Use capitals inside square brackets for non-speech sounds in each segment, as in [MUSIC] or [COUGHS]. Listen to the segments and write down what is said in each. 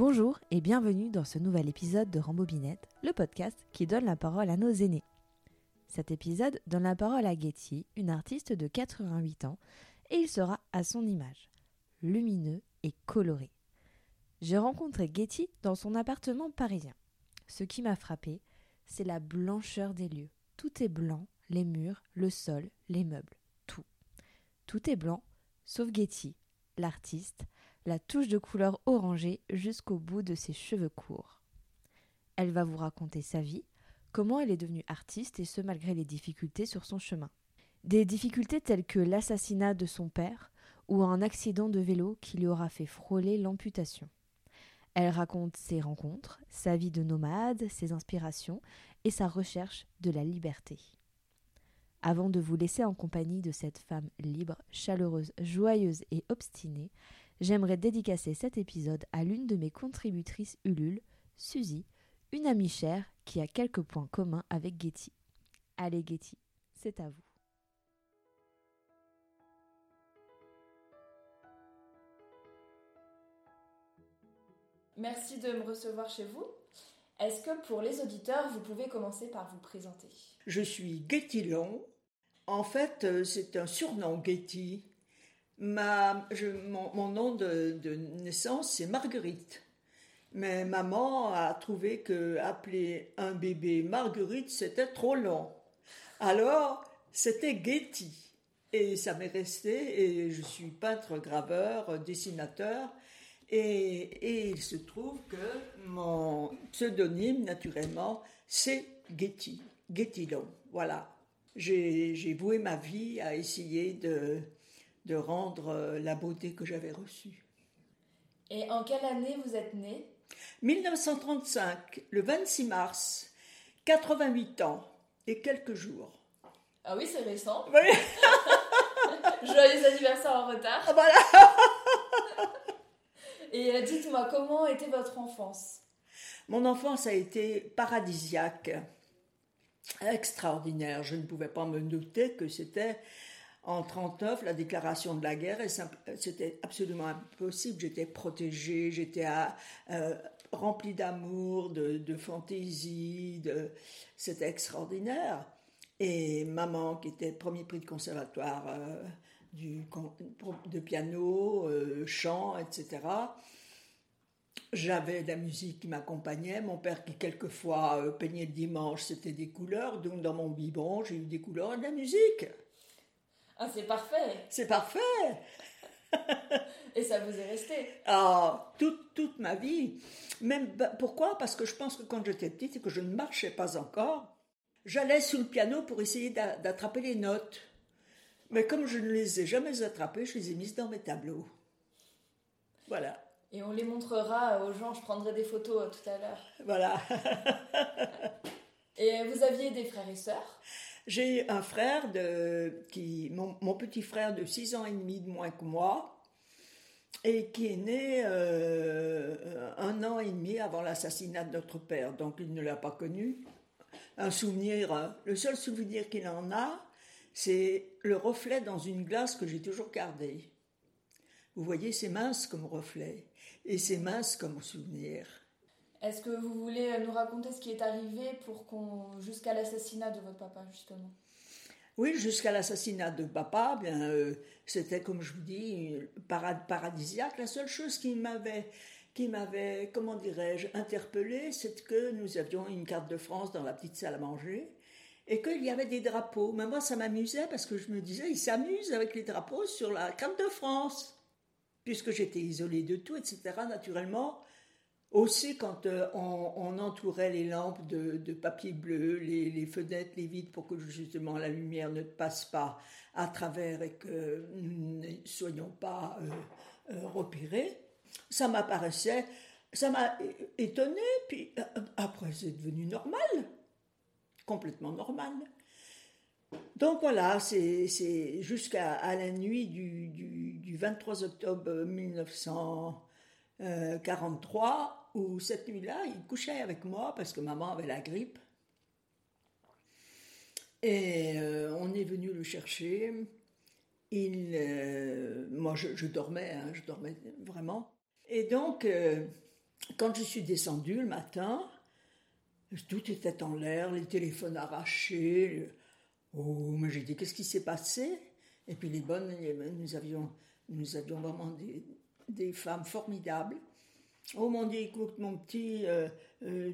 Bonjour et bienvenue dans ce nouvel épisode de Rambobinette, le podcast qui donne la parole à nos aînés. Cet épisode donne la parole à Getty, une artiste de 88 ans, et il sera à son image, lumineux et coloré. J'ai rencontré Getty dans son appartement parisien. Ce qui m'a frappé, c'est la blancheur des lieux. Tout est blanc, les murs, le sol, les meubles, tout. Tout est blanc, sauf Getty, l'artiste, la touche de couleur orangée jusqu'au bout de ses cheveux courts. Elle va vous raconter sa vie, comment elle est devenue artiste et ce malgré les difficultés sur son chemin. Des difficultés telles que l'assassinat de son père ou un accident de vélo qui lui aura fait frôler l'amputation. Elle raconte ses rencontres, sa vie de nomade, ses inspirations et sa recherche de la liberté. Avant de vous laisser en compagnie de cette femme libre, chaleureuse, joyeuse et obstinée, j'aimerais dédicacer cet épisode à l'une de mes contributrices Ulule, Suzy, une amie chère qui a quelques points communs avec Getty. Allez Getty, c'est à vous. Merci de me recevoir chez vous. Est-ce que pour les auditeurs, vous pouvez commencer par vous présenter? Je suis Getty Long. En fait, euh, c'est un surnom Getty. Ma, mon, nom de, de naissance, c'est Marguerite. Mais maman a trouvé que appeler un bébé Marguerite, c'était trop long. Alors, c'était Getty. Et ça m'est resté, et je suis peintre, graveur, dessinateur. Et, et, il se trouve que mon pseudonyme, naturellement, c'est Getty, Getty Long. Voilà. J'ai voué ma vie à essayer de, de rendre la beauté que j'avais reçue. Et en quelle année vous êtes né? 1935, le 26 mars, 88 ans et quelques jours. Ah oui, c'est récent. Oui. [LAUGHS] Joyeux anniversaire en retard. Ah, voilà. [LAUGHS] Et euh, dites-moi, comment était votre enfance? Mon enfance a été paradisiaque, extraordinaire. Je ne pouvais pas me douter que c'était en 39 la déclaration de la guerre et c'était absolument impossible. J'étais protégée, j'étais euh, remplie d'amour, de, fantaisie, de... c'était extraordinaire. Et maman, qui était premier prix de conservatoire euh, du, de piano, euh, chant, etc. J'avais de la musique qui m'accompagnait. Mon père qui quelquefois euh, peignait le dimanche, c'était des couleurs. Donc dans mon biberon, j'ai eu des couleurs et de la musique. Ah, c'est parfait. C'est parfait. [LAUGHS] et ça vous est resté Ah, toute, toute ma vie. Même, pourquoi? Parce que je pense que quand j'étais petite et que je ne marchais pas encore, j'allais sous le piano pour essayer d'attraper les notes. Mais comme je ne les ai jamais attrapées, je les ai mises dans mes tableaux. Voilà. Et on les montrera aux gens, je prendrai des photos tout à l'heure. Voilà. [LAUGHS] et vous aviez des frères et sœurs? J'ai un frère, de, qui, mon, petit frère de 6 ans et demi de moins que moi, et qui est né euh, un an et demi avant l'assassinat de notre père. Donc il ne l'a pas connu. Un souvenir, le seul souvenir qu'il en a, c'est le reflet dans une glace que j'ai toujours gardée. Vous voyez, c'est mince comme reflet et c'est mince comme souvenir. Est-ce que vous voulez nous raconter ce qui est arrivé pour qu'on jusqu'à l'assassinat de votre papa justement? Oui, jusqu'à l'assassinat de papa, bien euh, c'était comme je vous dis parade paradisiaque. La seule chose qui m'avait qui m'avait comment dirais-je interpellé, c'est que nous avions une carte de France dans la petite salle à manger et qu'il y avait des drapeaux. Mais moi, ça m'amusait parce que je me disais, ils s'amusent avec les drapeaux sur la carte de France. Puisque j'étais isolée de tout, etc., naturellement. Aussi, quand euh, on, entourait les lampes de, papier bleu, les, fenêtres, les vitres, pour que justement la lumière ne passe pas à travers et que nous ne soyons pas euh, euh, repérés, ça m'apparaissait, ça m'a étonné, puis après c'est devenu normal complètement normal. Donc voilà, c'est jusqu'à la nuit du, 23 octobre 1943 où cette nuit-là, il couchait avec moi parce que maman avait la grippe. Et euh, on est venu le chercher. Il, euh, moi, je, dormais, hein, je dormais vraiment. Et donc, euh, quand je suis descendue le matin, tout était en l'air, les téléphones arrachés. Oh, mais j'ai dit, qu'est-ce qui s'est passé? Et puis les bonnes, nous avions, nous avions vraiment des femmes formidables. Oh mon Dieu, écoute mon petit, euh, euh,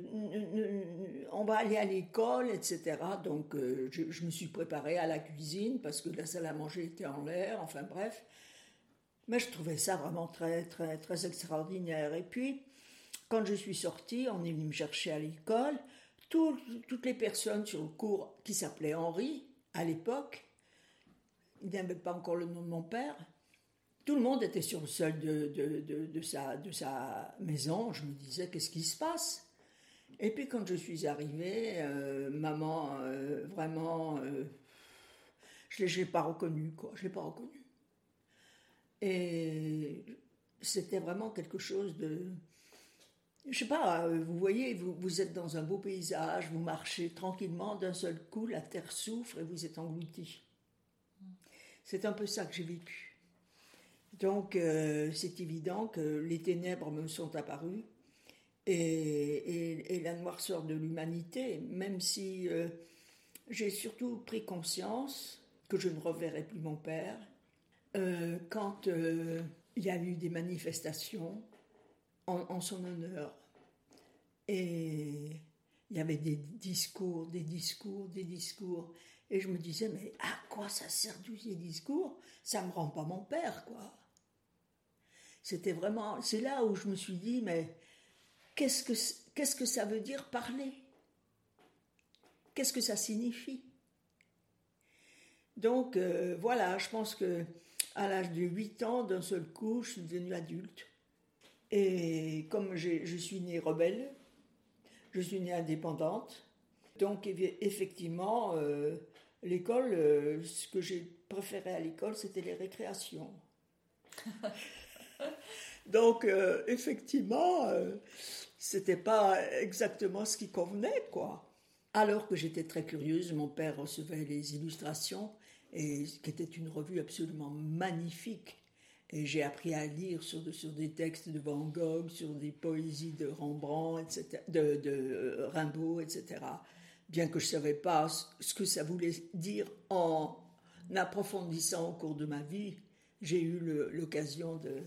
on va aller à l'école, etc. Donc euh, je, me suis préparée à la cuisine parce que la salle à manger était en l'air, enfin bref. Mais je trouvais ça vraiment très, très, très extraordinaire. Et puis, quand je suis sortie, on est venu me chercher à l'école. toutes les personnes sur le cours qui s'appelaient Henri, à l'époque, il n'y avait pas encore le nom de mon père, tout le monde était sur le sol de, de, de, sa, de sa maison. Je me disais, qu'est-ce qui se passe? Et puis quand je suis arrivée, euh, maman, euh, vraiment, euh, je ne l'ai pas reconnue, quoi. Je l'ai pas reconnue. Et c'était vraiment quelque chose de... Je sais pas, vous voyez, vous, vous êtes dans un beau paysage, vous marchez tranquillement, d'un seul coup, la terre souffre et vous êtes englouti. C'est un peu ça que j'ai vécu. Donc euh, c'est évident que les ténèbres me sont apparues et, la noirceur de l'humanité, même si euh, j'ai surtout pris conscience que je ne reverrai plus mon père, euh, quand il y a eu des manifestations en, son honneur. Et il y avait des discours, des discours, des discours. Et je me disais, mais à quoi ça sert tous ces discours? Ça me rend pas mon père, quoi. C'était vraiment, c'est là où je me suis dit, mais qu'est-ce que, ça veut dire parler? Qu'est-ce que ça signifie? Donc euh, voilà, je pense que à l'âge de 8 ans, d'un seul coup, je suis devenue adulte. Et comme je suis née rebelle, je suis née indépendante, donc effectivement, euh, l'école, euh, ce que j'ai préféré à l'école, c'était les récréations. [LAUGHS] [LAUGHS] Donc, euh, effectivement, euh, c'était pas exactement ce qui convenait, quoi. Alors que j'étais très curieuse, mon père recevait les illustrations, et qui était une revue absolument magnifique. Et j'ai appris à lire sur, des textes de Van Gogh, sur des poésies de Rembrandt, etc., de, de euh, Rimbaud, etc. Bien que je ne savais pas ce que ça voulait dire en approfondissant au cours de ma vie, j'ai eu l'occasion de,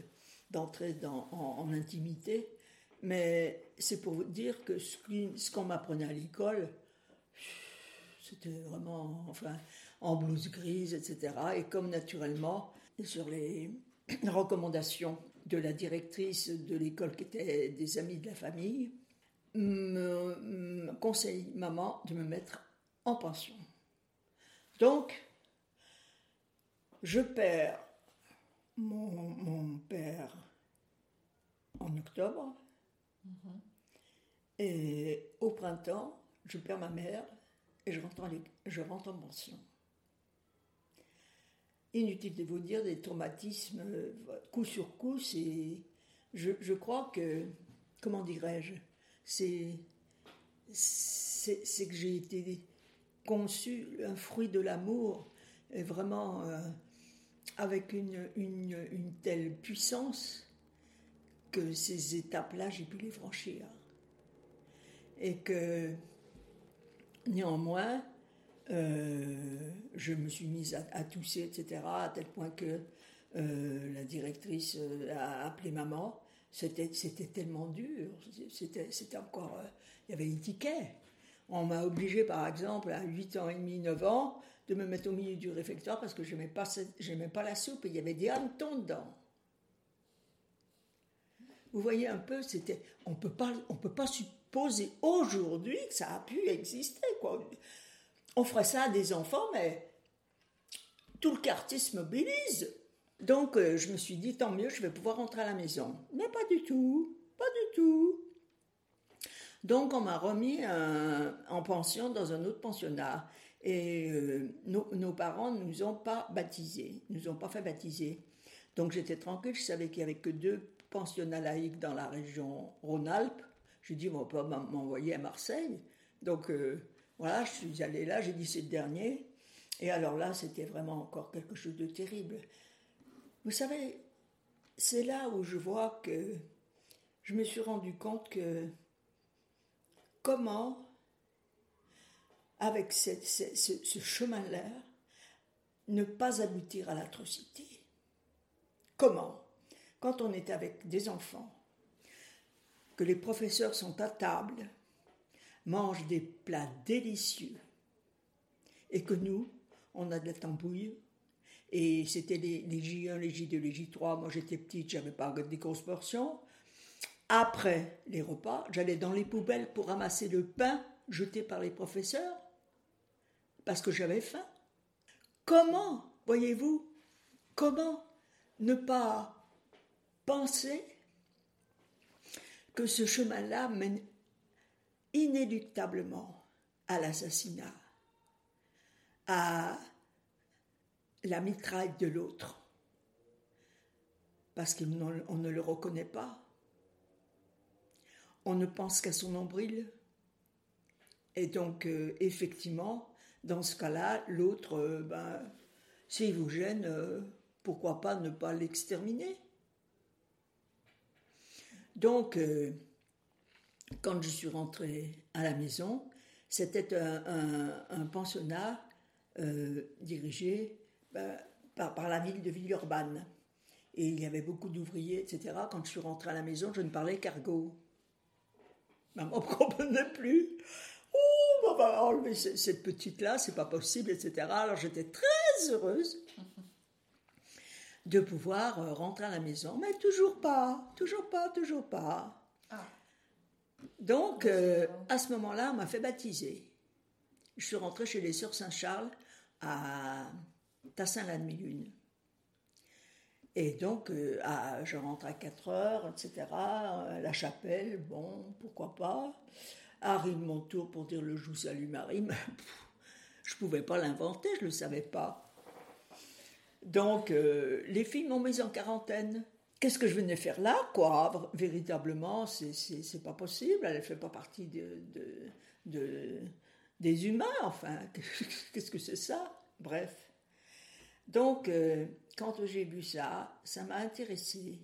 d'entrer en, intimité, mais c'est pour vous dire que ce, qu'on m'apprenait à l'école, c'était vraiment, en blouse grise, etc. Et comme naturellement, sur les [COUGHS] recommandations de la directrice de l'école qui était des amis de la famille, me conseille maman de me mettre en pension. Donc, je perds mon, père en octobre. Mhm. Et au printemps, je perds ma mère et je rentre en, je rentre en pension. Inutile de vous dire des traumatismes coup sur coup, c'est. Je, je, crois que. Comment dirais-je C'est. C'est que j'ai été conçu un fruit de l'amour, et vraiment. Euh, avec une, une, telle puissance que ces étapes-là, j'ai pu les franchir. Et que néanmoins, euh, je me suis mise à, tousser, etc., à tel point que euh, la directrice euh, a appelé maman. C'était, c'était tellement dur, c'était, c'était encore... il y avait des tickets. On m'a obligé, par exemple, à 8 ans et demi, 9 ans, de me mettre au milieu du réfectoire parce que je n'aimais pas, pas la soupe et il y avait des hannetons dedans. Vous voyez un peu, c'était, on peut pas, on peut pas supposer aujourd'hui que ça a pu exister. Quoi. On ferait ça à des enfants, mais tout le quartier se mobilise. Donc euh, je me suis dit, tant mieux, je vais pouvoir rentrer à la maison. Mais pas du tout, pas du tout. Donc on m'a remis en pension dans un autre pensionnat. Et euh, nos, parents ne nous ont pas baptisés, nous ont pas fait baptiser. Donc j'étais tranquille, je savais qu'il n'y avait que deux pensionnats laïcs dans la région Rhône-Alpes. J'ai dit, on peut m'envoyer à Marseille. Donc euh, voilà, je suis allée là, j'ai dit c'est le dernier. Et alors là, c'était vraiment encore quelque chose de terrible. Vous savez, c'est là où je vois que je me suis rendu compte que comment, avec ce, chemin-là, ne pas aboutir à l'atrocité. Comment? Quand on est avec des enfants, que les professeurs sont à table, mangent des plats délicieux, et que nous, on a de la tambouille, et c'était les, J1, les J2, les J3, moi j'étais petite, j'avais pas des grosses portions. Après les repas, j'allais dans les poubelles pour ramasser le pain jeté par les professeurs, parce que j'avais faim. Comment, voyez-vous, comment ne pas penser que ce chemin-là mène inéluctablement à l'assassinat, à la mitraille de l'autre, parce qu'on ne le reconnaît pas. On ne pense qu'à son nombril. Et donc, euh, effectivement, dans ce cas-là, l'autre, euh, ben, s'il vous gêne, euh, pourquoi pas ne pas l'exterminer Donc, euh, quand je suis rentrée à la maison, c'était un, pensionnat dirigé ben, par, la ville de Villeurbanne. Et il y avait beaucoup d'ouvriers, etc. Quand je suis rentrée à la maison, je ne parlais qu'argot. Maman ne comprenait plus va enlever cette petite-là, c'est pas possible, etc. Alors j'étais très heureuse de pouvoir euh, rentrer à la maison, mais toujours pas, toujours pas, toujours pas. Ah. Donc, euh, à ce moment-là, on m'a fait baptiser. Je suis rentrée chez les Sœurs Saint-Charles à Tassin-la-Demi-Lune. Et donc, euh, je rentre à 4 heures, etc. la chapelle, bon, pourquoi pas arrive mon tour pour dire le jour salut Marie, mais [LAUGHS] je ne pouvais pas l'inventer, je ne le savais pas. Donc, euh, les filles m'ont mise en quarantaine. Qu'est-ce que je venais faire là, quoi? Véritablement, c'est pas possible, elle ne fait pas partie de, de, des humains, enfin. [LAUGHS] Qu'est-ce que c'est ça? Bref. Donc, euh, quand j'ai vu ça, ça m'a intéressé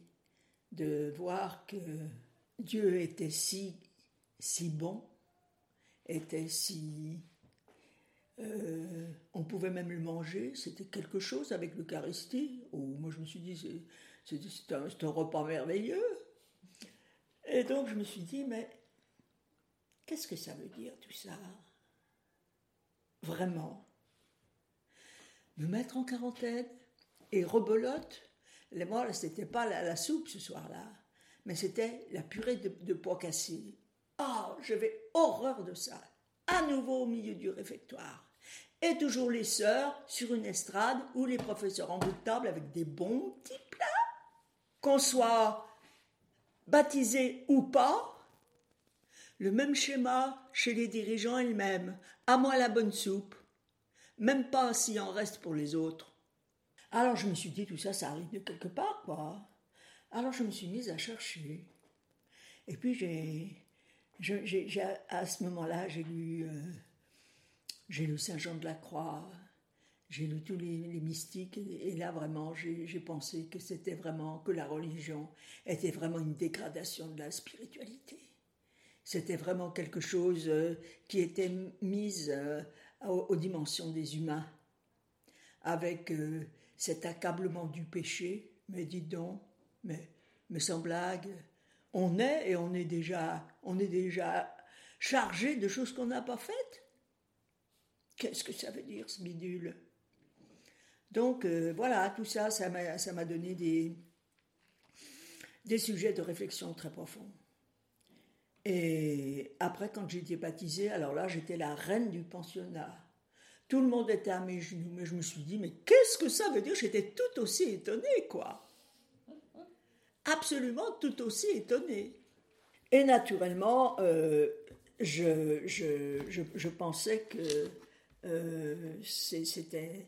de voir que Dieu était si si bon, était si... Euh, on pouvait même le manger, c'était quelque chose avec l'Eucharistie. Oh, moi je me suis dit, c'est un, repas merveilleux. Et donc je me suis dit, mais qu'est-ce que ça veut dire tout ça? Vraiment? Me mettre en quarantaine et rebolote Moi, c'était pas la, soupe ce soir-là, mais c'était la purée de, de pois cassés. Ah, j'avais horreur de ça. À nouveau au milieu du réfectoire. Et toujours les sœurs sur une estrade ou les professeurs en bout de table avec des bons petits plats. Qu'on soit baptisé ou pas, le même schéma chez les dirigeants elles-mêmes. À moi la bonne soupe. Même pas s'il en reste pour les autres. Alors je me suis dit, tout ça, ça arrive de quelque part, quoi. Alors je me suis mise à chercher. Et puis j'ai à ce moment-là, j'ai lu, euh, j'ai lu Saint Jean de la Croix, j'ai lu tous les, mystiques, et, là vraiment, j'ai pensé que c'était vraiment que la religion était vraiment une dégradation de la spiritualité. C'était vraiment quelque chose euh, qui était mise euh, aux, dimensions des humains, avec cet accablement du péché. Mais dis donc, mais, mais sans blague, on est et on est déjà, on est déjà chargé de choses qu'on n'a pas faites. Qu'est-ce que ça veut dire ce bidule? Donc euh, voilà, tout ça, ça m'a donné des, des sujets de réflexion très profonds. Et après, quand j'ai été baptisée, alors là, j'étais la reine du pensionnat. Tout le monde était à mes genoux, mais je me suis dit, mais qu'est-ce que ça veut dire? J'étais tout aussi étonnée, quoi absolument tout aussi étonné. Et naturellement, euh, je, je, je, pensais que euh, c'était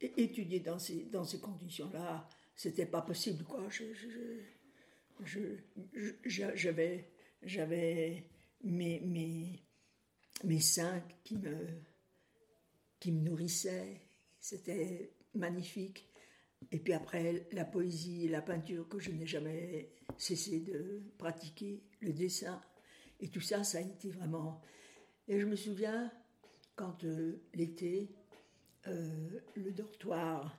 étudier dans ces, dans ces conditions-là, c'était pas possible, quoi. J'avais j'avais mes, mes, mes seins qui me, qui me nourrissaient, c'était magnifique Et puis après, la poésie et la peinture que je n'ai jamais cessé de pratiquer, le dessin, et tout ça, ça a été vraiment... Et je me souviens, quand euh, l'été, euh, le dortoir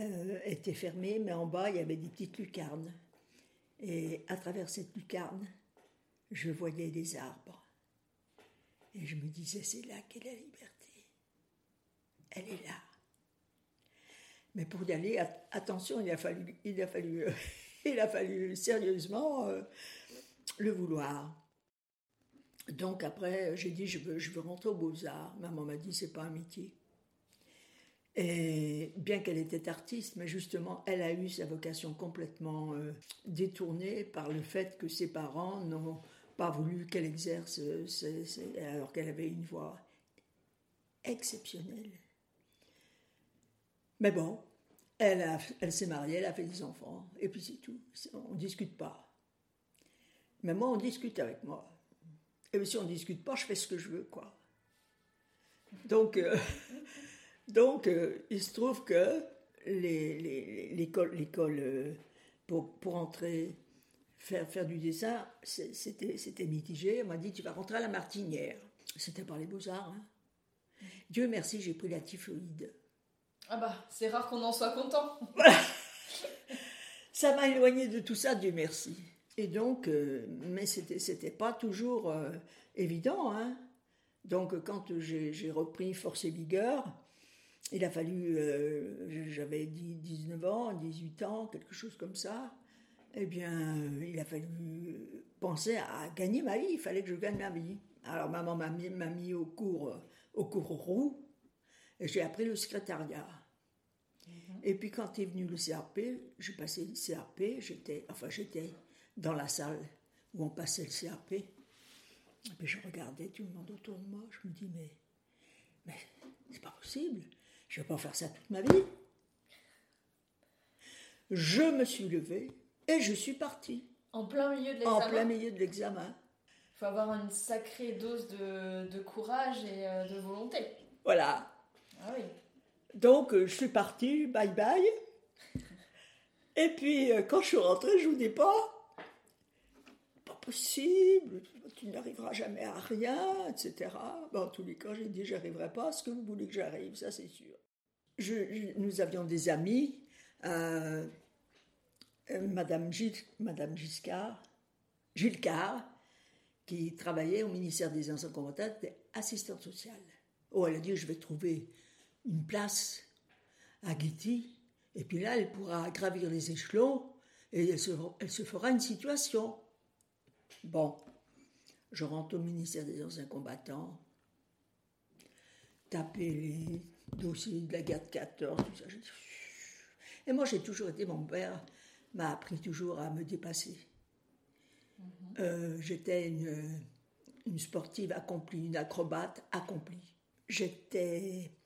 euh, était fermé, mais en bas, il y avait des petites lucarnes. Et à travers cette lucarne, je voyais des arbres. Et je me disais, c'est là qu'est la liberté. Elle est là. Mais pour y aller, attention, il a fallu, il a fallu, [LAUGHS] il a fallu sérieusement euh, le vouloir. Donc après, j'ai dit, je veux, je veux rentrer aux beaux-arts. Maman m'a dit, c'est pas un métier. Et bien qu'elle était artiste, mais justement, elle a eu sa vocation complètement euh, détournée par le fait que ses parents n'ont pas voulu qu'elle exerce, alors qu'elle avait une voix exceptionnelle. Mais bon, elle, s'est mariée, elle a fait des enfants, et puis c'est tout. On ne discute pas. Mais moi, on discute avec moi. Et si on ne discute pas, je fais ce que je veux, quoi. Donc, euh, [LAUGHS] donc euh, il se trouve que l'école, euh, pour, entrer, faire, du dessin, c'était mitigé. On m'a dit, tu vas rentrer à la Martinière. C'était par les beaux-arts. Hein. Dieu merci, j'ai pris la typhoïde. Ah bah, c'est rare qu'on en soit content. [LAUGHS] ça m'a éloigné de tout ça, Dieu merci. Et donc, euh, mais c'était, c'était pas toujours évident. Hein. Donc, quand j'ai, repris Force et Vigueur, il a fallu, euh, j'avais 19 ans, 18 ans, quelque chose comme ça. Eh bien, il a fallu penser à gagner ma vie. Il fallait que je gagne ma vie. Alors, maman m'a mis, mis, au cours, au cours roux, et j'ai appris le secrétariat. Mhm. Et puis, quand est venu le CRP, j'ai passé le CRP. J'étais, enfin, j'étais dans la salle où on passait le CRP. Et puis, je regardais tout le monde autour de moi. Je me dis, mais, mais c'est pas possible. Je ne vais pas faire ça toute ma vie. Je me suis levée et je suis partie. En plein milieu de l'examen En plein milieu de l'examen. Il faut avoir une sacrée dose de, courage et euh, de volonté. Voilà. Ah oui. Donc, euh, je suis partie, bye bye. Et puis, euh, quand je suis rentrée, je vous dis pas, pas possible, tu n'arriveras jamais à rien, etc. en tous les cas, j'ai dit, j'arriverai pas à ce que vous voulez que j'arrive, ça c'est sûr. Je, nous avions des amis, euh, Madame, Gilles, Madame Giscard, Gilles Carr, qui travaillait au ministère des Anciens Combattants, assistante sociale. Oh, elle a dit, je vais trouver une place à Guity, et puis là, elle pourra gravir les échelons, et elle se, elle se fera une situation. Bon, je rentre au ministère des Anciens Combattants, taper les dossiers de la guerre de 14, tout ça. Et moi, j'ai toujours été, mon père m'a appris toujours à me dépasser. Mhm. Euh, j'étais une, une sportive accomplie, une acrobate accomplie. J'étais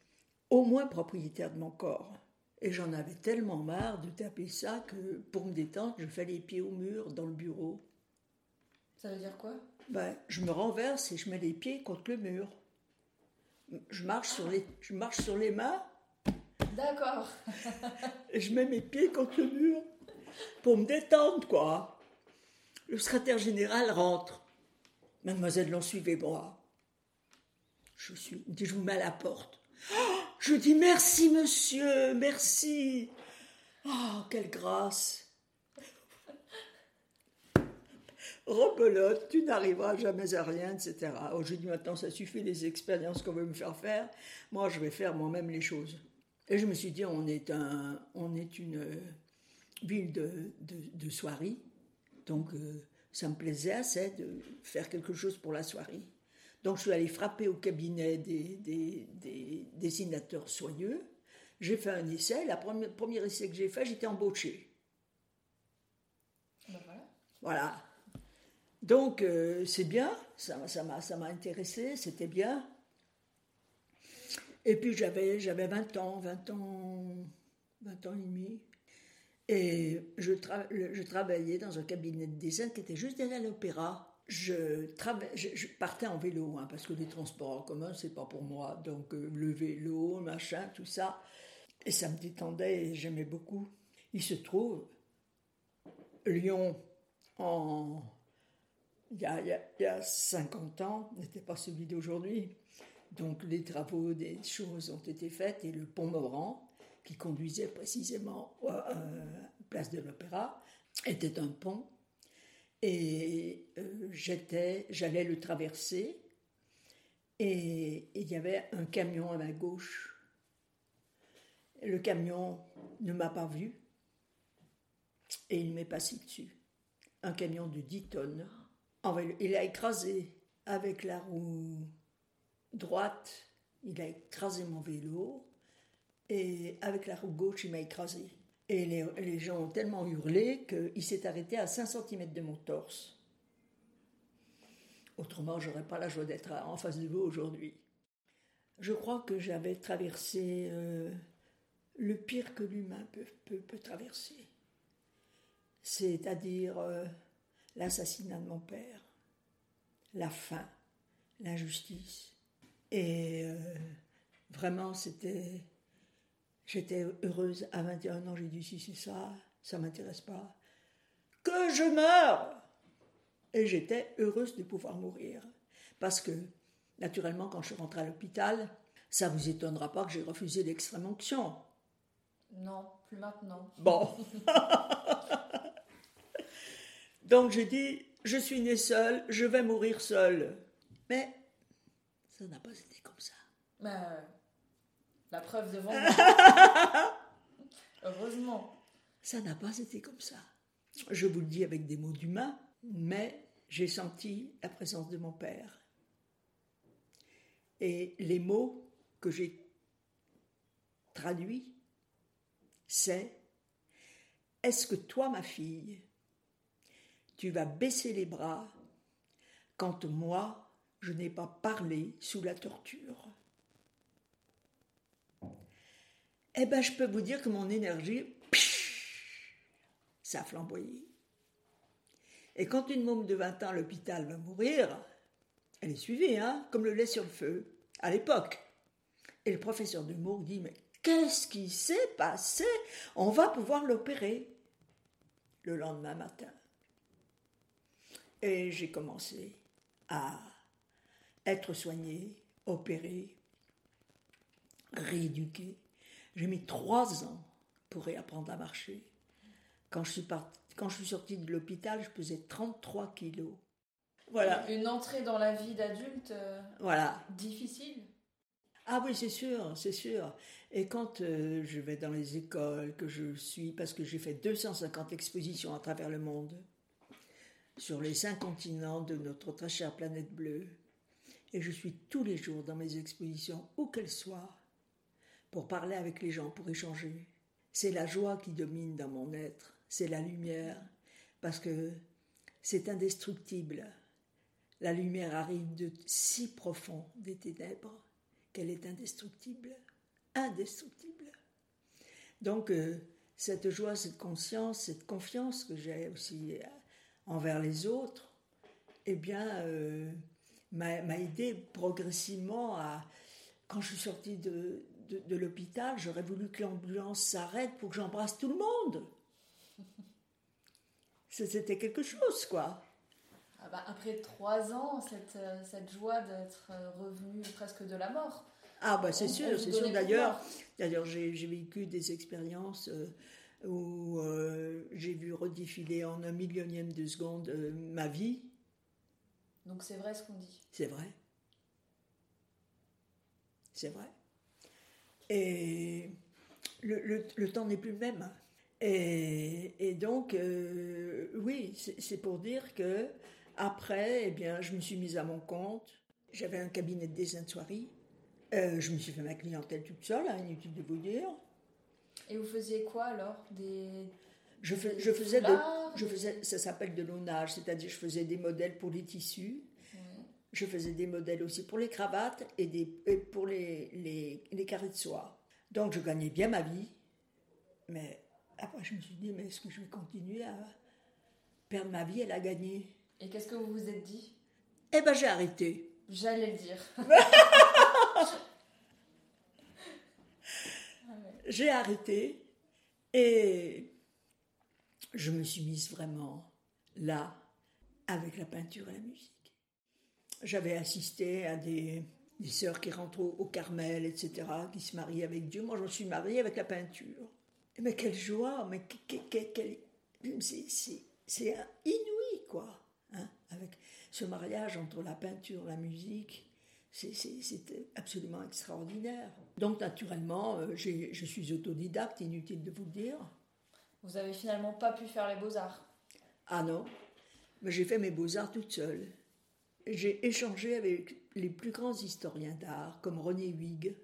au moins propriétaire de mon corps. Et j'en avais tellement marre de taper ça que pour me détendre, je fais les pieds au mur dans le bureau. Ça veut dire quoi? Ben, je me renverse et je mets les pieds contre le mur. Je marche sur les, je marche sur les mains. D'accord. et je mets mes pieds contre le mur pour me détendre, quoi. Le secrétaire général rentre. Mademoiselle, l'on suivez-moi. Je suis, je vous mets à la porte. Je dis merci, monsieur, merci. Oh, quelle grâce. rebelote, tu n'arriveras jamais à rien, etc. Aujourd'hui, maintenant, ça suffit les expériences qu'on veut me faire faire. Moi, je vais faire moi-même les choses. Et je me suis dit, on est, un, on est une euh, ville de, de, soirée, donc euh, ça me plaisait assez de faire quelque chose pour la soirée. Donc je suis allée frapper au cabinet des, des, des dessinateurs soigneux. J'ai fait un essai. La première, premier essai que j'ai fait, j'étais embauchée. Ben voilà. Voilà. Donc euh, c'est bien, ça m'a ça ça intéressé, c'était bien. Et puis j'avais j'avais 20 ans, 20 ans, 20 ans et demi. Et je, je travaillais dans un cabinet de dessin qui était juste derrière l'opéra. Je, je, partais en vélo, hein, parce que les transports en commun, c'est pas pour moi. Donc euh, le vélo, machin, tout ça. Et ça me détendait et j'aimais beaucoup. Il se trouve, Lyon, il, y a, il, y a, 50 ans, n'était pas celui d'aujourd'hui. Donc les travaux, des choses ont été faites et le pont Morand, qui conduisait précisément à euh, Place de l'Opéra, était un pont. Et euh, j'étais, j'allais le traverser et il y avait un camion à ma gauche. Le camion ne m'a pas vu et il m'est passé dessus. Un camion de 10 tonnes. Il a écrasé avec la roue droite, il a écrasé mon vélo et avec la roue gauche, il m'a écrasé. Et les, gens ont tellement hurlé qu'il s'est arrêté à 5 cm de mon torse. Autrement, j'aurais pas la joie d'être en face de vous aujourd'hui. Je crois que j'avais traversé euh, le pire que l'humain peut, peut, traverser. C'est-à-dire euh, l'assassinat de mon père, la faim, l'injustice. Et euh, vraiment, c'était J'étais heureuse à 21 ans, j'ai dit si c'est ça, ça m'intéresse pas. Que je meure Et j'étais heureuse de pouvoir mourir. Parce que, naturellement, quand je suis rentrée à l'hôpital, ça vous étonnera pas que j'ai refusé l'extrême onction. Non, plus maintenant. Bon. [LAUGHS] Donc j'ai dit, je suis née seule, je vais mourir seule. Mais ça n'a pas été comme ça. Mais la preuve devant [LAUGHS] Heureusement. Ça n'a pas été comme ça. Je vous le dis avec des mots d'humain, mais j'ai senti la présence de mon père. Et les mots que j'ai traduits, c'est Est-ce que toi, ma fille, tu vas baisser les bras quand moi, je n'ai pas parlé sous la torture? Eh ben, je peux vous dire que mon énergie, ça a flamboyé. Et quand une môme de 20 ans à l'hôpital va mourir, elle est suivie, hein, comme le lait sur le feu, à l'époque. Et le professeur de Moore dit Mais qu'est-ce qui s'est passé? On va pouvoir l'opérer le lendemain matin. Et j'ai commencé à être soignée, opérée, rééduquée. J'ai mis trois ans pour réapprendre à marcher. Quand je suis, quand je suis sortie de l'hôpital, je pesais 33 kilos. Voilà. Une entrée dans la vie d'adulte euh, voilà. difficile? Ah oui, c'est sûr, c'est sûr. Et quand euh, je vais dans les écoles, que je suis, parce que j'ai fait 250 expositions à travers le monde, sur les cinq continents de notre très chère planète bleue, et je suis tous les jours dans mes expositions, où qu'elles soient, pour parler avec les gens, pour échanger. C'est la joie qui domine dans mon être, c'est la lumière, parce que c'est indestructible. La lumière arrive de si profond des ténèbres qu'elle est indestructible, indestructible. Donc euh, cette joie, cette conscience, cette confiance que j'ai aussi euh, envers les autres, eh bien, euh, m'a aidé progressivement à, quand je suis sortie de, de, l'hôpital, j'aurais voulu que l'ambulance s'arrête pour que j'embrasse tout le monde. C'était quelque chose, quoi. Ah bah, après trois ans, cette, euh, cette joie d'être euh, revenu presque de la mort. Ah bah c'est sûr, c'est sûr. D'ailleurs, d'ailleurs j'ai vécu des expériences euh, où j'ai vu redéfiler en un millionième de seconde ma vie. Donc c'est vrai ce qu'on dit. C'est vrai. C'est vrai. Et le, temps n'est plus le même. Et, donc, euh, oui, c'est pour dire que après, eh bien, je me suis mise à mon compte. J'avais un cabinet de dessin de soirée. Euh, je me suis fait ma clientèle toute seule, hein, inutile de vous dire. Et vous faisiez quoi alors? Des, je, je faisais je faisais, ça s'appelle de l'onage, c'est-à-dire je faisais des modèles pour les tissus je faisais des modèles aussi pour les cravates et, des, pour les, les, les, carrés de soie. Donc je gagnais bien ma vie. Mais après, je me suis dit, mais est-ce que je vais continuer à perdre ma vie et la gagner? Et qu'est-ce que vous vous êtes dit? Eh ben, j'ai arrêté. J'allais le dire. [LAUGHS] j'ai arrêté et je me suis mise vraiment là avec la peinture et la musique. J'avais assisté à des, des sœurs qui rentrent au, Carmel, etc., qui se marient avec Dieu. Moi, je me suis mariée avec la peinture. Mais quelle joie, mais c'est inouï, quoi, hein, avec ce mariage entre la peinture, la musique. C'est absolument extraordinaire. Donc, naturellement, euh, je suis autodidacte, inutile de vous le dire. Vous avez finalement pas pu faire les beaux-arts Ah non, mais j'ai fait mes beaux-arts toute seule. J'ai échangé avec les plus grands historiens d'art, comme René Huyghe,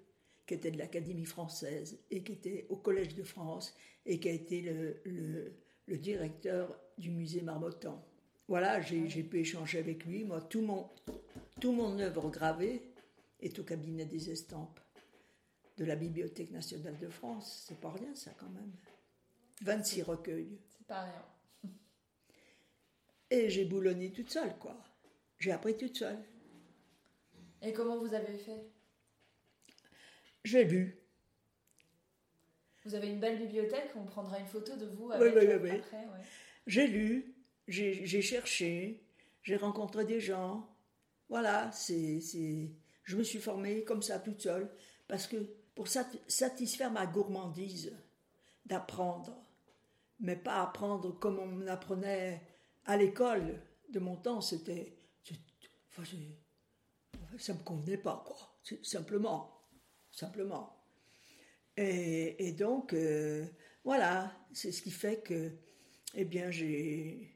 qui était de l'Académie française et qui était au Collège de France et qui a été le, le, directeur du musée Marmottan. Voilà, j'ai pu échanger avec lui. Moi, tout mon, tout mon œuvre gravée est au cabinet des estampes de la Bibliothèque nationale de France. C'est pas rien, ça, quand même. 26 recueils. C'est pas rien. Et j'ai boulonné toute seule, quoi. J'ai appris toute seule. Et comment vous avez fait? J'ai lu. Vous avez une belle bibliothèque, on prendra une photo de vous avec oui, oui, oui, après. J'ai lu, j'ai cherché, j'ai rencontré des gens. Voilà, c'est, je me suis formée comme ça toute seule parce que pour satisfaire ma gourmandise d'apprendre, mais pas apprendre comme on m'apprenait à l'école de mon temps. C'était. Ça me convenait pas, quoi. Simplement. Simplement. Et, donc, euh, voilà, c'est ce qui fait que, eh bien, j'ai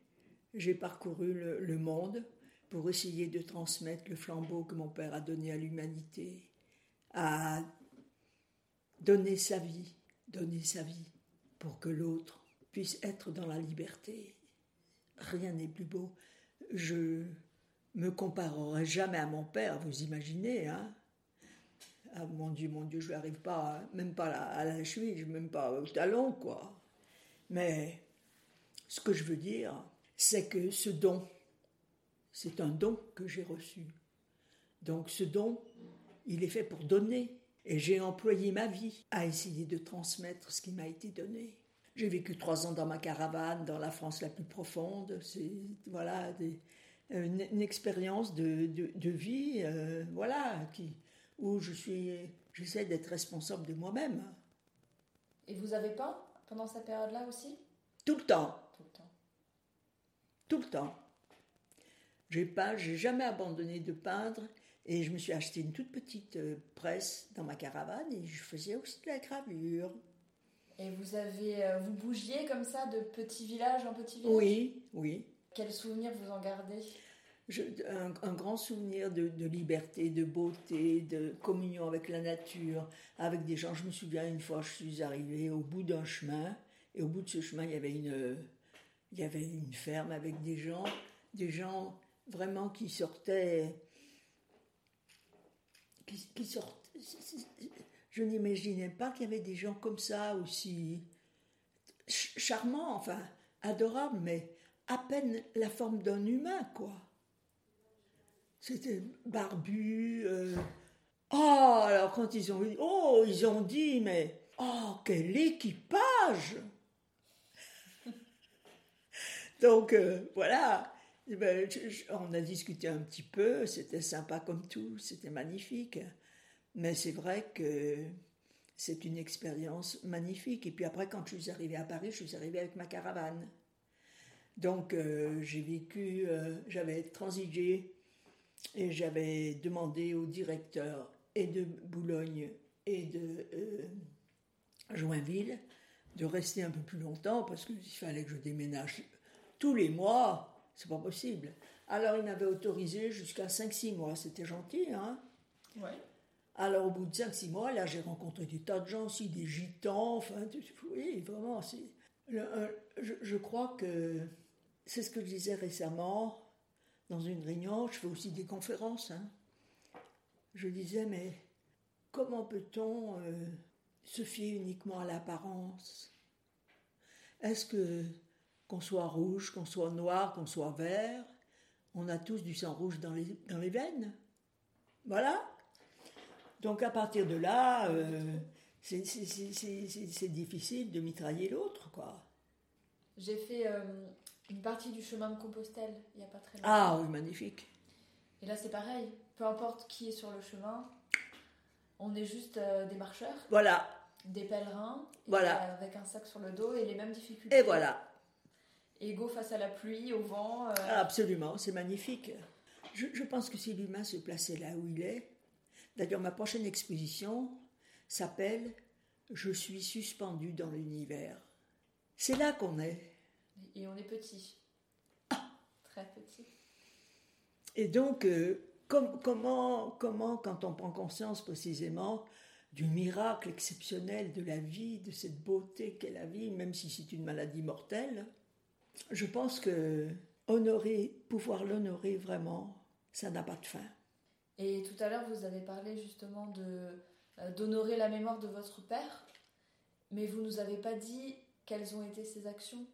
parcouru le, le, monde pour essayer de transmettre le flambeau que mon père a donné à l'humanité, à donner sa vie, donner sa vie pour que l'autre puisse être dans la liberté. Rien n'est plus beau. Je me comparerai jamais à mon père, vous imaginez, hein ah, mon Dieu, mon Dieu, je n'arrive pas, même pas à la, cheville, même pas au talon, quoi. Mais ce que je veux dire, c'est que ce don, c'est un don que j'ai reçu. Donc ce don, il est fait pour donner. Et j'ai employé ma vie à essayer de transmettre ce qui m'a été donné. J'ai vécu trois ans dans ma caravane, dans la France la plus profonde. C'est voilà une, expérience de, de, vie, euh, voilà, qui, où je suis, j'essaie d'être responsable de moi-même. Et vous avez peint pendant cette période-là aussi? Tout le temps. Tout le temps. Tout le temps. J'ai peint, j'ai jamais abandonné de peindre. Et je me suis acheté une toute petite euh, presse dans ma caravane et je faisais aussi de la gravure. Et vous avez, euh, vous bougiez comme ça de petit village en petit village Oui, oui. Quel souvenir vous en gardez? Un, grand souvenir de, liberté, de beauté, de communion avec la nature, avec des gens. Je me souviens une fois, je suis arrivée au bout d'un chemin, et au bout de ce chemin, il y avait une, il y avait une ferme avec des gens, des gens vraiment qui sortaient, qui, qui sortaient. Je n'imaginais pas qu'il y avait des gens comme ça aussi charmants, enfin adorables, mais à peine la forme d'un humain, quoi. C'était barbu. Euh. Oh, alors quand ils ont dit, oh, ils ont dit, mais oh, quel équipage [LAUGHS] Donc euh, voilà, eh ben, on a discuté un petit peu, c'était sympa comme tout, c'était magnifique. Mais c'est vrai que c'est une expérience magnifique. Et puis après, quand je suis arrivée à Paris, je suis arrivée avec ma caravane. Donc euh, j'ai vécu, euh, j'avais transigé et j'avais demandé au directeur et de Boulogne et de euh, Joinville de rester un peu plus longtemps parce qu'il fallait que je déménage tous les mois. C'est pas possible. Alors il m'avait autorisé jusqu'à 5-6 mois. C'était gentil, hein Ouais. Alors, au bout de 5-6 mois, là, j'ai rencontré des tas de gens aussi, des gitans, enfin, oui, vraiment, c'est. Je, crois que c'est ce que je disais récemment dans une réunion, je fais aussi des conférences. Hein. Je disais, mais comment peut-on euh, se fier uniquement à l'apparence? Est-ce que qu'on soit rouge, qu'on soit noir, qu'on soit vert, on a tous du sang rouge dans les, dans les veines? Voilà donc à partir de là, euh, c'est, difficile de mitrailler l'autre, quoi. J'ai fait euh, une partie du chemin de Compostelle il n'y a pas très longtemps. Ah oui, magnifique. Et là, c'est pareil. Peu importe qui est sur le chemin, on est juste euh, des marcheurs, Voilà, des pèlerins, et, Voilà. avec un sac sur le dos et les mêmes difficultés. et voilà. Égaux face à la pluie, au vent. euh, Absolument, c'est magnifique. Je, je pense que si l'humain se plaçait là où il est, d'ailleurs ma prochaine exposition s'appelle Je suis suspendu dans l'univers. C'est là qu'on est. Et on est petit. Très petit. Et donc, euh, com- comment, comment, quand on prend conscience précisément du miracle exceptionnel de la vie, de cette beauté qu'est la vie, même si c'est une maladie mortelle, je pense que honorer, pouvoir l'honorer vraiment, ça n'a pas de fin. Et tout à l'heure, vous avez parlé justement de euh, d'honorer la mémoire de votre père, mais vous nous avez pas dit quelles ont été ses actions.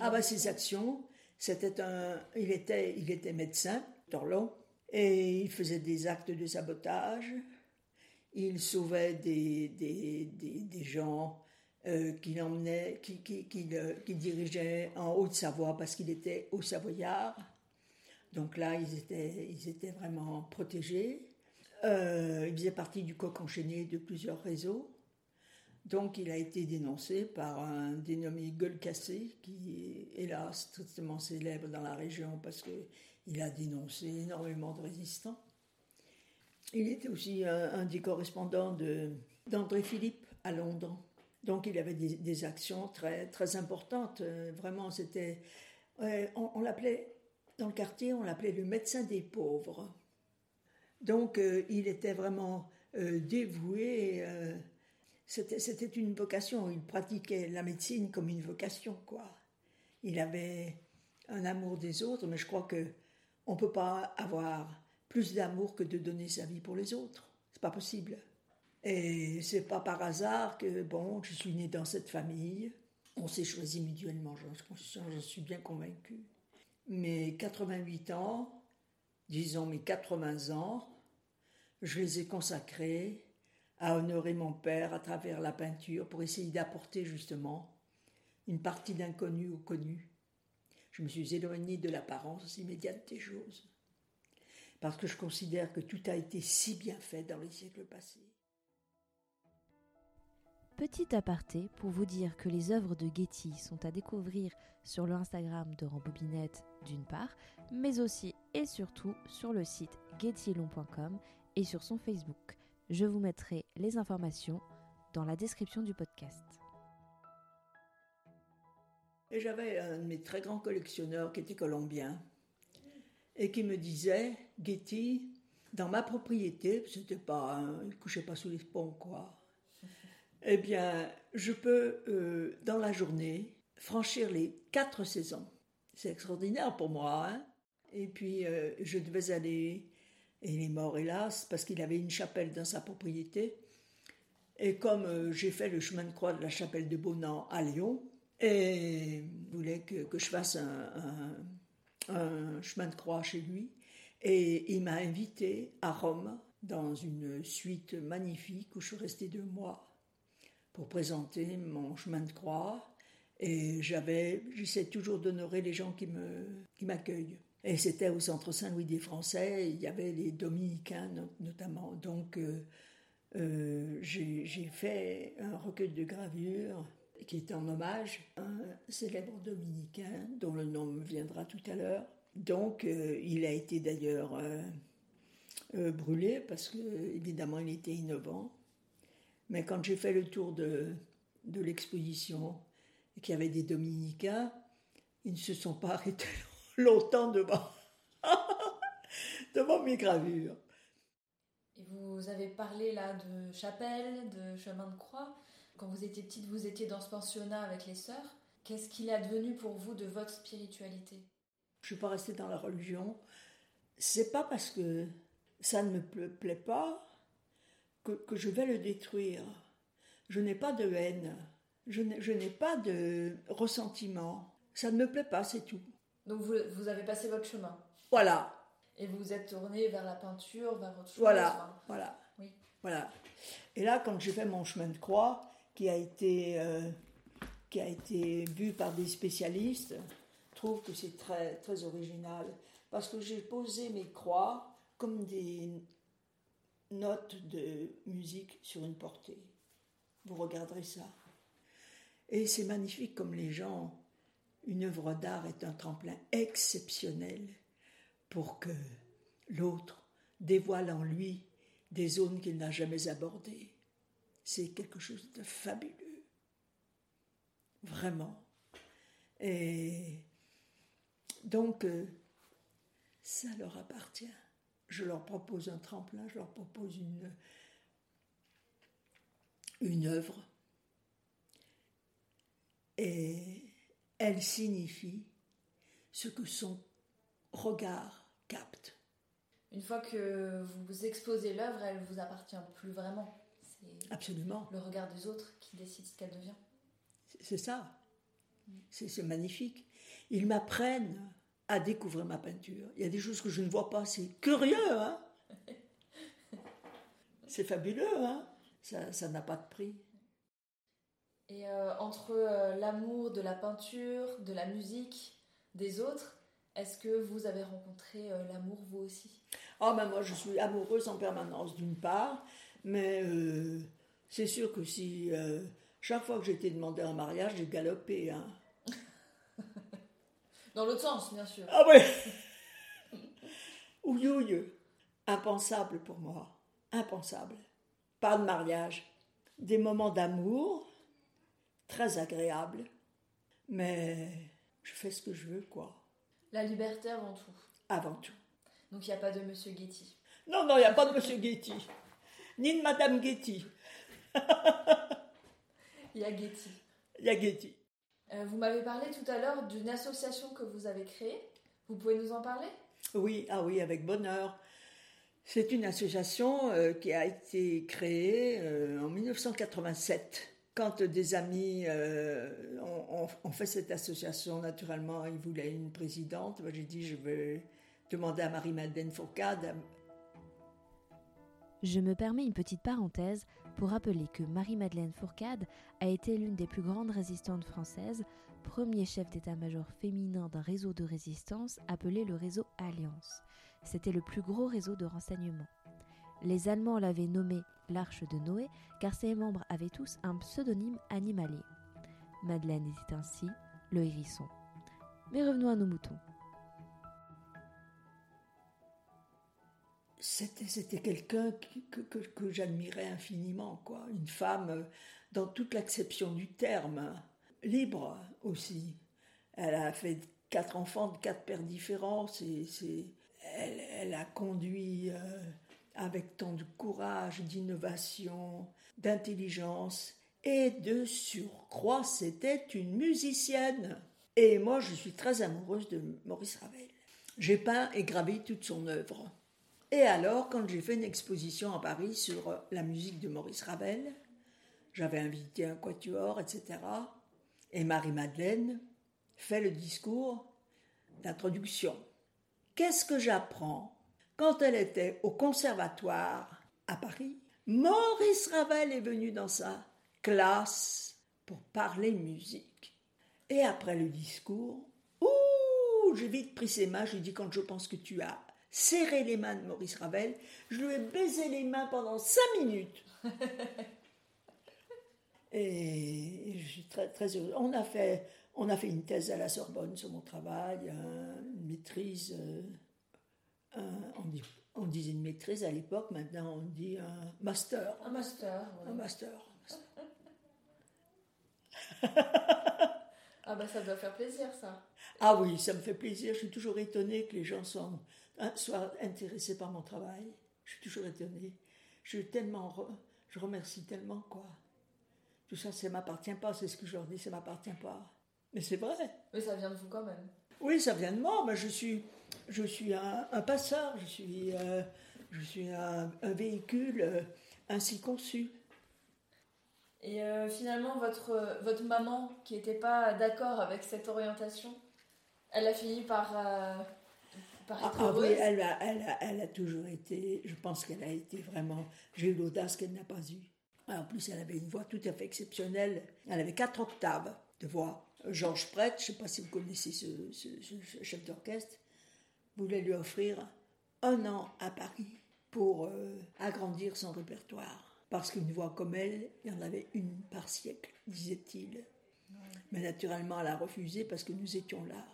Ah bah ses actions, c'était un, il était, il était médecin, Torlon, et il faisait des actes de sabotage. Il sauvait des, des, des, des gens euh, qu'il emmenait, qui, qui, qui, le- qui dirigeait en Haute-Savoie parce qu'il était haut savoyard. Donc là, ils étaient, ils étaient vraiment protégés. Euh, il faisait partie du coq enchaîné de plusieurs réseaux. Donc il a été dénoncé par un dénommé Gueule Cassé, qui est hélas tristement célèbre dans la région parce qu'il a dénoncé énormément de résistants. Il était aussi un, des correspondants d'André Philippe à Londres. Donc il avait des, actions très, très importantes. Euh, Vraiment, c'était... ouais, on l'appelait, dans le quartier, on l'appelait le médecin des pauvres. Donc euh, il était vraiment euh, dévoué. C'était, une vocation. Il pratiquait la médecine comme une vocation, quoi. Il avait un amour des autres, mais je crois que on peut pas avoir plus d'amour que de donner sa vie pour les autres. C'est pas possible. Et c'est pas par hasard que bon, je suis née dans cette famille. On s'est choisi mutuellement, j'en suis bien convaincue. Mes 88 ans, disons mes 80 ans, je les ai consacrés à honorer mon père à travers la peinture pour essayer d'apporter justement une partie d'inconnu au connu. Je me suis éloignée de l'apparence immédiate des choses, parce que je considère que tout a été si bien fait dans les siècles passés. Petit aparté pour vous dire que les œuvres de Getty sont à découvrir sur le Instagram de Rambobinette d'une part, mais aussi et surtout sur le site gettylon.com et sur son Facebook. Je vous mettrai les informations dans la description du podcast. Et j'avais un de mes très grands collectionneurs qui était colombien et qui me disait Getty, dans ma propriété, c'était pas, il couchait pas sous les ponts quoi. [LAUGHS] Eh bien, je peux euh, dans la journée franchir les quatre saisons. C'est extraordinaire pour moi. hein. et puis euh, je devais aller, et il est mort hélas parce qu'il avait une chapelle dans sa propriété. Et comme euh, j'ai fait le chemin de croix de la chapelle de Bonan à Lyon, et il voulait que, je fasse un, chemin de croix chez lui. Et il m'a invité à Rome dans une suite magnifique où je suis restée deux mois pour présenter mon chemin de croix. Et j'avais, j'essaie toujours d'honorer les gens qui m'accueillent. Et c'était au Centre Saint-Louis des Français, il y avait les dominicains no- notamment. Donc euh, euh, j'ai fait un recueil de gravures qui est en hommage à un célèbre dominicain dont le nom me viendra tout à l'heure. Donc euh, il a été d'ailleurs brûlé parce que évidemment il était innovant. Mais quand j'ai fait le tour de, de l'exposition et qu'il y avait des dominicains, ils ne se sont pas arrêtés longtemps devant, devant mes [LAUGHS] gravures. Et vous avez parlé là de chapelle, de chemin de croix. Quand vous étiez petite, vous étiez dans ce pensionnat avec les sœurs. Qu'est-ce qu'il est advenu pour vous de votre spiritualité? Je ne suis pas restée dans la religion. C'est pas parce que ça ne me pla- plaît pas que, que je vais le détruire. Je n'ai pas de haine. Je n'ai pas de ressentiment. Ça ne me plaît pas, c'est tout. Donc vous, vous avez passé votre chemin Voilà, et vous vous êtes tourné vers la peinture, vers autre chose. voilà, enfin, voilà. oui. Voilà. Et là, quand j'ai fait mon chemin de croix, qui a été, euh, qui a été vu par des spécialistes, je trouve que c'est très, très original. Parce que j'ai posé mes croix comme des notes de musique sur une portée. Vous regarderez ça. Et c'est magnifique comme les gens, une œuvre d'art est un tremplin exceptionnel pour que l'autre dévoile en lui des zones qu'il n'a jamais abordées. C'est quelque chose de fabuleux. Vraiment. Et donc, euh, ça leur appartient. Je leur propose un tremplin, je leur propose une, une œuvre. Et elle signifie ce que son regard capte. Une fois que vous exposez l'œuvre, elle vous appartient plus vraiment. C'est Absolument. le regard des autres qui décide ce qu'elle devient. C'est ça. C'est c'est magnifique. Ils m'apprennent à découvrir ma peinture. Il y a des choses que je ne vois pas. C'est curieux, hein [LAUGHS] C'est fabuleux, hein Ça ça n'a pas de prix. Et euh, entre euh, l'amour de la peinture, de la musique, des autres, est-ce que vous avez rencontré euh, l'amour vous aussi? Ah ben moi je suis amoureuse en permanence d'une part, mais c'est sûr que si chaque fois que été demandée en mariage, j'ai galopé. Hein. [LAUGHS] Dans l'autre sens, bien sûr. Ah ouais Ouille ouille. Impensable pour moi. Impensable. Pas de mariage. Des moments d'amour, très agréables, mais je fais ce que je veux, quoi. La liberté avant tout. Avant tout. Donc il n'y a pas de Monsieur Getty. Non, non, il n'y a pas de Monsieur Getty. Ni de Madame Getty. Il y a Getty. Il y a Getty. Euh, vous m'avez parlé tout à l'heure d'une association que vous avez créée. Vous pouvez nous en parler? Oui, ah oui, avec bonheur. C'est une association euh, qui a été créée euh, en 1987. Quand des amis euh, ont, fait cette association, naturellement, ils voulaient une présidente. Moi, J'ai dit, je vais demander à Marie-Madeleine Fourcade. Je me permets une petite parenthèse pour rappeler que Marie-Madeleine Fourcade a été l'une des plus grandes résistantes françaises, premier chef d'état-major féminin d'un réseau de résistance appelé le réseau Alliance. C'était le plus gros réseau de renseignement. Les Allemands l'avaient nommé l'Arche de Noé car ses membres avaient tous un pseudonyme animalier. Madeleine était ainsi le hérisson. Mais revenons à nos moutons. C'était, quelqu'un que, j'admirais infiniment, quoi. Une femme euh, dans toute l'acception du terme, libre aussi. Elle a fait quatre enfants de quatre pères différents. Elle, elle a conduit euh, avec tant de courage, d'innovation, d'intelligence. Et de surcroît, c'était une musicienne. Et moi, je suis très amoureuse de Maurice Ravel. J'ai peint et gravé toute son œuvre. Et alors, quand j'ai fait une exposition à Paris sur la musique de Maurice Ravel, j'avais invité un quatuor, etc. Et Marie-Madeleine fait le discours d'introduction. Qu'est-ce que j'apprends? Quand elle était au conservatoire à Paris, Maurice Ravel est venu dans sa classe pour parler musique. Et après le discours, ouh, j'ai vite pris ses mains, je lui ai dit quand je pense que tu as serré les mains de Maurice Ravel, je lui ai baisé les mains pendant cinq minutes. [LAUGHS] Et je suis très, très heureuse. On a, fait, on a fait une thèse à la Sorbonne sur mon travail, un- une maîtrise. Euh, on, dit- on disait une maîtrise à l'époque, maintenant on dit un master. Un master. ouais. Un master. Ah bah ça doit faire plaisir ça. Ah oui, ça me fait plaisir. Je suis toujours étonnée que les gens soient, hein, soient intéressés par mon travail. Je suis toujours étonnée. Je suis tellement, re- je remercie tellement quoi. Tout ça, ça m'appartient pas. C'est ce que je leur dis, ça m'appartient pas. Mais c'est vrai. Mais ça vient de vous quand même. Oui, ça vient de moi. Mais je suis, je suis un, un passeur. Je suis, euh, je suis un, un véhicule euh, ainsi conçu. Et euh, finalement, votre, votre maman, qui n'était pas d'accord avec cette orientation, elle a fini par, euh, paraît Ah, ah oui, elle a, elle, a, elle a toujours été, je pense qu'elle a été vraiment, j'ai eu l'audace qu'elle n'a pas eue. Ah, En plus, elle avait une voix tout à fait exceptionnelle. Elle avait quatre octaves de voix. Georges Prêtre, je ne sais pas si vous connaissez ce, ce- ce- ce chef d'orchestre, voulait lui offrir un an à Paris pour euh, agrandir son répertoire. Parce qu'une voix comme elle, il y en avait une par siècle, disait-il. Mais naturellement, elle a refusé parce que nous étions là.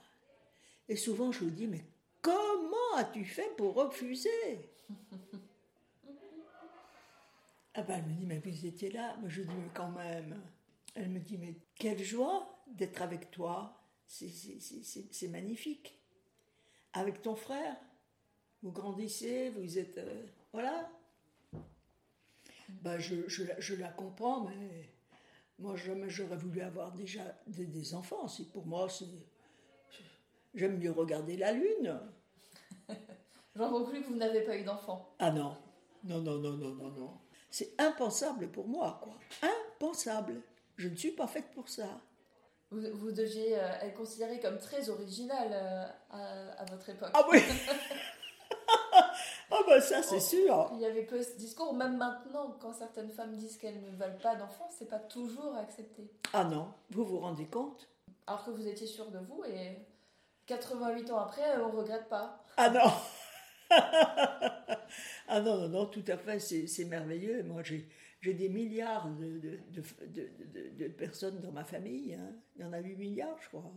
Et souvent, je lui dis, mais comment as-tu fait pour refuser? [LAUGHS] Ah ben, elle me dit, mais vous étiez là. Mais je dis, mais quand même. Elle me dit, mais quelle joie d'être avec toi. C'est- magnifique. Avec ton frère, vous grandissez, vous êtes... euh, voilà. Ben, je, je la- je la comprends, mais moi, jamais j'aurais voulu avoir déjà des, des enfants. C'est Pour moi, c'est... J'aime mieux regarder la lune. [LAUGHS] J'en conclus que vous n'avez pas eu d'enfant. Ah non, non, non, non, non, non, non. C'est impensable pour moi, quoi. Impensable. Je ne suis pas faite pour ça. Vous, vous deviez euh, être considérée comme très originale euh, à, à votre époque. Ah oui [LAUGHS] Ah ben ça, c'est sûr. Il y avait peu ce discours, même maintenant, quand certaines femmes disent qu'elles ne veulent pas d'enfants, c'est pas toujours accepté. Ah non, vous vous rendez compte? Alors que vous étiez sûre de vous et 88 ans après, on regrette pas. Ah non [LAUGHS] Ah non, non, non, tout à fait, c'est c'est merveilleux. Moi, j'ai j'ai des milliards de, de, de, de- de- de personnes dans ma famille. hein. Il y en a 8 milliards, je crois.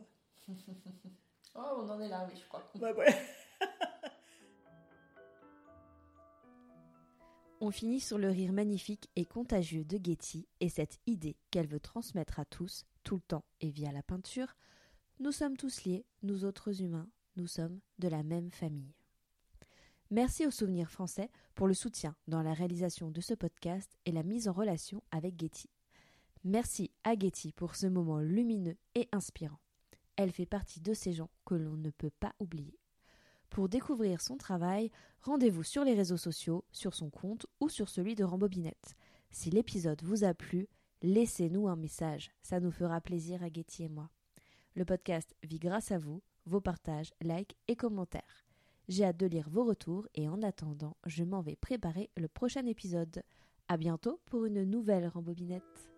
[LAUGHS] Oh, on en est là, oui, je crois. Ouais, ouais. [LAUGHS] On finit sur le rire magnifique et contagieux de Getty et cette idée qu'elle veut transmettre à tous, tout le temps et via la peinture. Nous sommes tous liés, nous autres humains, nous sommes de la même famille. Merci aux souvenirs français pour le soutien dans la réalisation de ce podcast et la mise en relation avec Getty. Merci à Getty pour ce moment lumineux et inspirant. Elle fait partie de ces gens que l'on ne peut pas oublier. Pour découvrir son travail, rendez-vous sur les réseaux sociaux, sur son compte ou sur celui de Rambobinette. Si l'épisode vous a plu, laissez-nous un message, ça nous fera plaisir à Getty et moi. Le podcast vit grâce à vous, vos partages, likes et commentaires. J'ai hâte de lire vos retours et en attendant, je m'en vais préparer le prochain épisode. À bientôt pour une nouvelle Rambobinette.